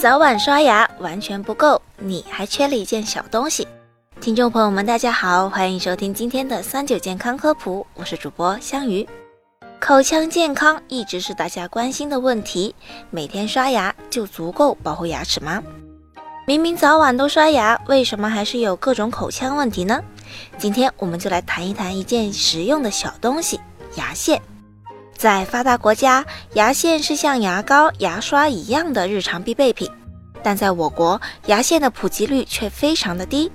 早晚刷牙完全不够，你还缺了一件小东西。听众朋友们，大家好，欢迎收听今天的三九健康科普，我是主播香鱼。口腔健康一直是大家关心的问题，每天刷牙就足够保护牙齿吗？明明早晚都刷牙，为什么还是有各种口腔问题呢？今天我们就来谈一谈一件实用的小东西——牙线。在发达国家，牙线是像牙膏、牙刷一样的日常必备品，但在我国，牙线的普及率却非常的低。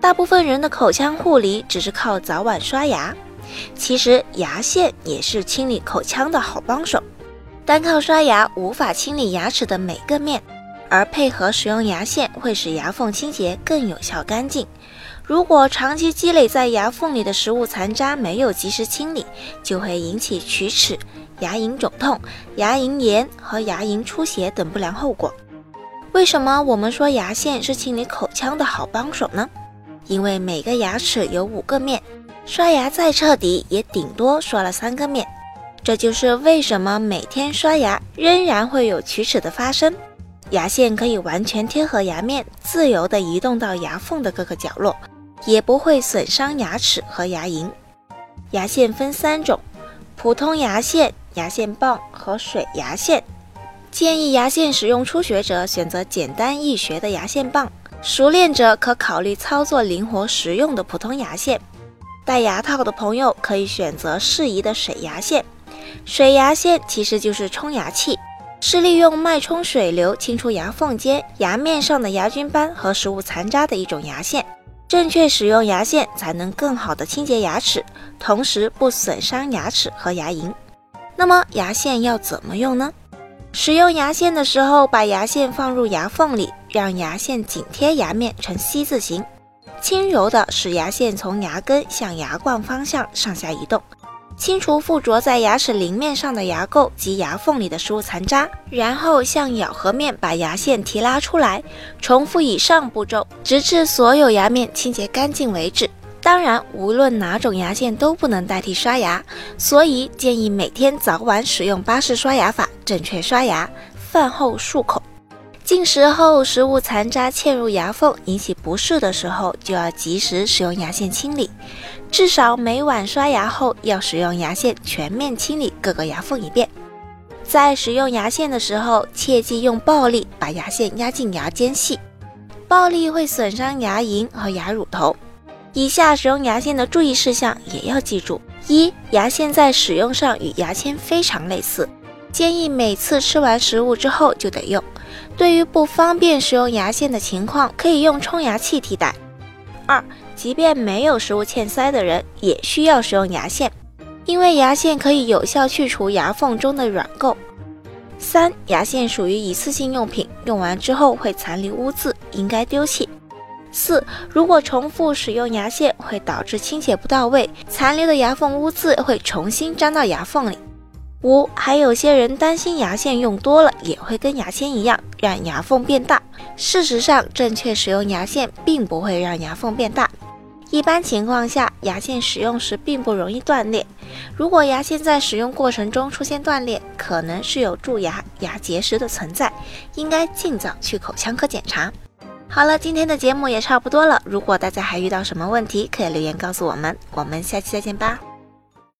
大部分人的口腔护理只是靠早晚刷牙，其实牙线也是清理口腔的好帮手。单靠刷牙无法清理牙齿的每个面，而配合使用牙线会使牙缝清洁更有效干净。如果长期积累在牙缝里的食物残渣没有及时清理，就会引起龋齿、牙龈肿痛、牙龈炎和牙龈出血等不良后果。为什么我们说牙线是清理口腔的好帮手呢？因为每个牙齿有五个面，刷牙再彻底也顶多刷了三个面。这就是为什么每天刷牙仍然会有龋齿的发生。牙线可以完全贴合牙面，自由地移动到牙缝的各个角落。也不会损伤牙齿和牙龈。牙线分三种：普通牙线、牙线棒和水牙线。建议牙线使用初学者选择简单易学的牙线棒，熟练者可考虑操作灵活实用的普通牙线。戴牙套的朋友可以选择适宜的水牙线。水牙线其实就是冲牙器，是利用脉冲水流清除牙缝间、牙面上的牙菌斑和食物残渣的一种牙线。正确使用牙线，才能更好的清洁牙齿，同时不损伤牙齿和牙龈。那么牙线要怎么用呢？使用牙线的时候，把牙线放入牙缝里，让牙线紧贴牙面呈 C 字形，轻柔的使牙线从牙根向牙冠方向上下移动。清除附着在牙齿邻面上的牙垢及牙缝里的食物残渣，然后向咬合面把牙线提拉出来，重复以上步骤，直至所有牙面清洁干净为止。当然，无论哪种牙线都不能代替刷牙，所以建议每天早晚使用巴氏刷牙法，正确刷牙，饭后漱口。进食后，食物残渣嵌入牙缝，引起不适的时候，就要及时使用牙线清理。至少每晚刷牙后，要使用牙线全面清理各个牙缝一遍。在使用牙线的时候，切忌用暴力把牙线压进牙间隙，暴力会损伤牙龈和牙乳头。以下使用牙线的注意事项也要记住：一、牙线在使用上与牙签非常类似，建议每次吃完食物之后就得用。对于不方便使用牙线的情况，可以用冲牙器替代。二，即便没有食物嵌塞的人，也需要使用牙线，因为牙线可以有效去除牙缝中的软垢。三，牙线属于一次性用品，用完之后会残留污渍，应该丢弃。四，如果重复使用牙线，会导致清洁不到位，残留的牙缝污渍会重新粘到牙缝里。五，还有些人担心牙线用多了也会跟牙签一样让牙缝变大。事实上，正确使用牙线并不会让牙缝变大。一般情况下，牙线使用时并不容易断裂。如果牙线在使用过程中出现断裂，可能是有蛀牙、牙结石的存在，应该尽早去口腔科检查。好了，今天的节目也差不多了。如果大家还遇到什么问题，可以留言告诉我们。我们下期再见吧。